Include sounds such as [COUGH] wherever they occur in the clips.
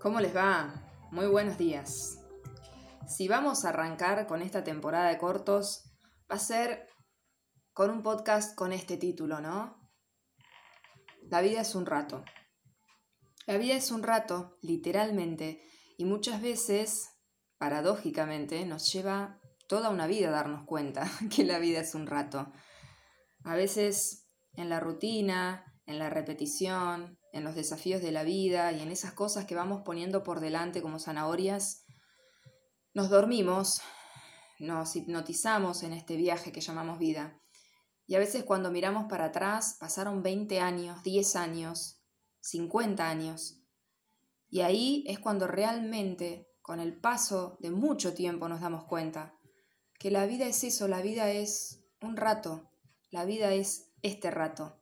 ¿Cómo les va? Muy buenos días. Si vamos a arrancar con esta temporada de cortos, va a ser con un podcast con este título, ¿no? La vida es un rato. La vida es un rato, literalmente, y muchas veces, paradójicamente, nos lleva toda una vida a darnos cuenta [LAUGHS] que la vida es un rato. A veces en la rutina, en la repetición, en los desafíos de la vida y en esas cosas que vamos poniendo por delante como zanahorias, nos dormimos, nos hipnotizamos en este viaje que llamamos vida. Y a veces cuando miramos para atrás pasaron 20 años, 10 años, 50 años. Y ahí es cuando realmente, con el paso de mucho tiempo, nos damos cuenta que la vida es eso, la vida es un rato, la vida es este rato.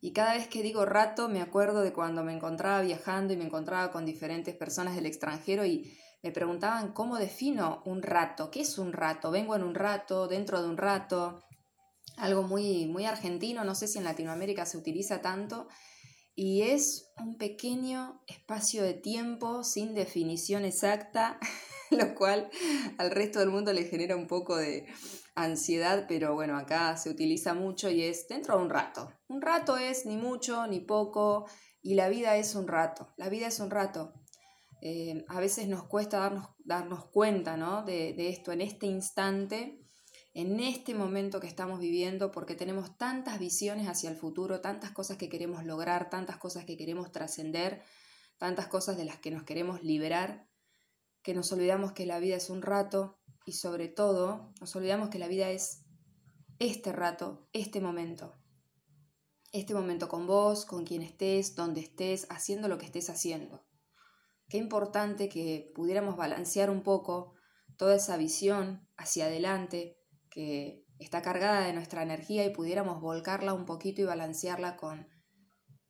Y cada vez que digo rato me acuerdo de cuando me encontraba viajando y me encontraba con diferentes personas del extranjero y me preguntaban cómo defino un rato, qué es un rato, vengo en un rato, dentro de un rato, algo muy, muy argentino, no sé si en Latinoamérica se utiliza tanto, y es un pequeño espacio de tiempo sin definición exacta, [LAUGHS] lo cual al resto del mundo le genera un poco de, ansiedad, pero bueno, acá se utiliza mucho y es dentro de un rato. Un rato es ni mucho ni poco y la vida es un rato. La vida es un rato. Eh, a veces nos cuesta darnos, darnos cuenta ¿no? de, de esto en este instante, en este momento que estamos viviendo, porque tenemos tantas visiones hacia el futuro, tantas cosas que queremos lograr, tantas cosas que queremos trascender, tantas cosas de las que nos queremos liberar, que nos olvidamos que la vida es un rato y sobre todo nos olvidamos que la vida es este rato, este momento. Este momento con vos, con quien estés, donde estés, haciendo lo que estés haciendo. Qué importante que pudiéramos balancear un poco toda esa visión hacia adelante que está cargada de nuestra energía y pudiéramos volcarla un poquito y balancearla con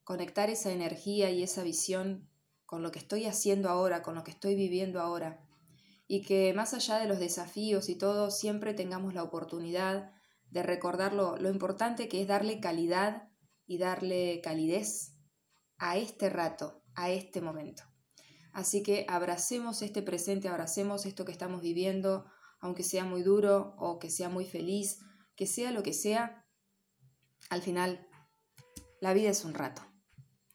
conectar esa energía y esa visión con lo que estoy haciendo ahora, con lo que estoy viviendo ahora y que más allá de los desafíos y todo, siempre tengamos la oportunidad de recordar lo, importante que es darle calidad y darle calidez a este rato, a este momento. Así que abracemos este presente, abracemos esto que estamos viviendo, aunque sea muy duro o que sea muy feliz, que sea lo que sea, al final la vida es un rato.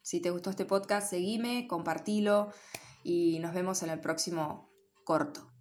Si te gustó este podcast, seguime, compartilo y nos vemos en el próximo corto.